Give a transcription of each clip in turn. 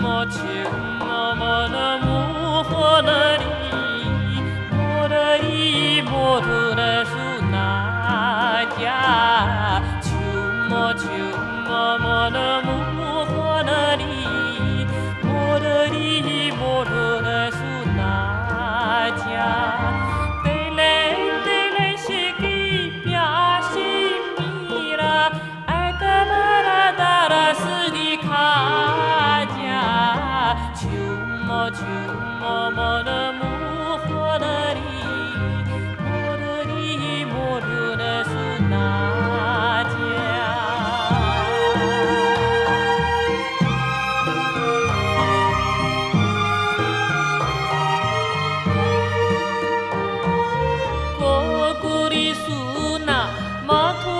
More motive 骏马奔腾万里，万里莫论的是哪疆。蒙古的苏那马头。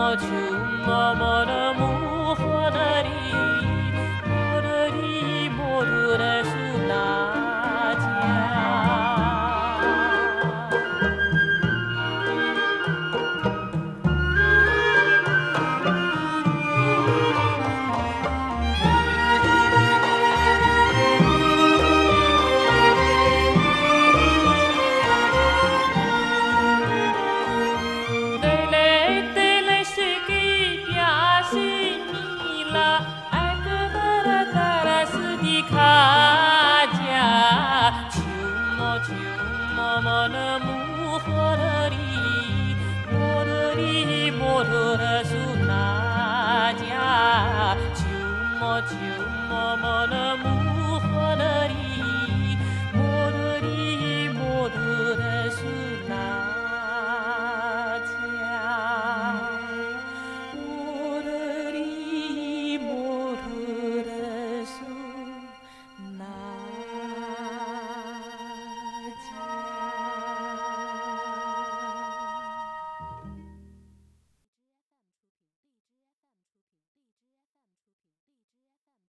我就默默的母后的 Ramana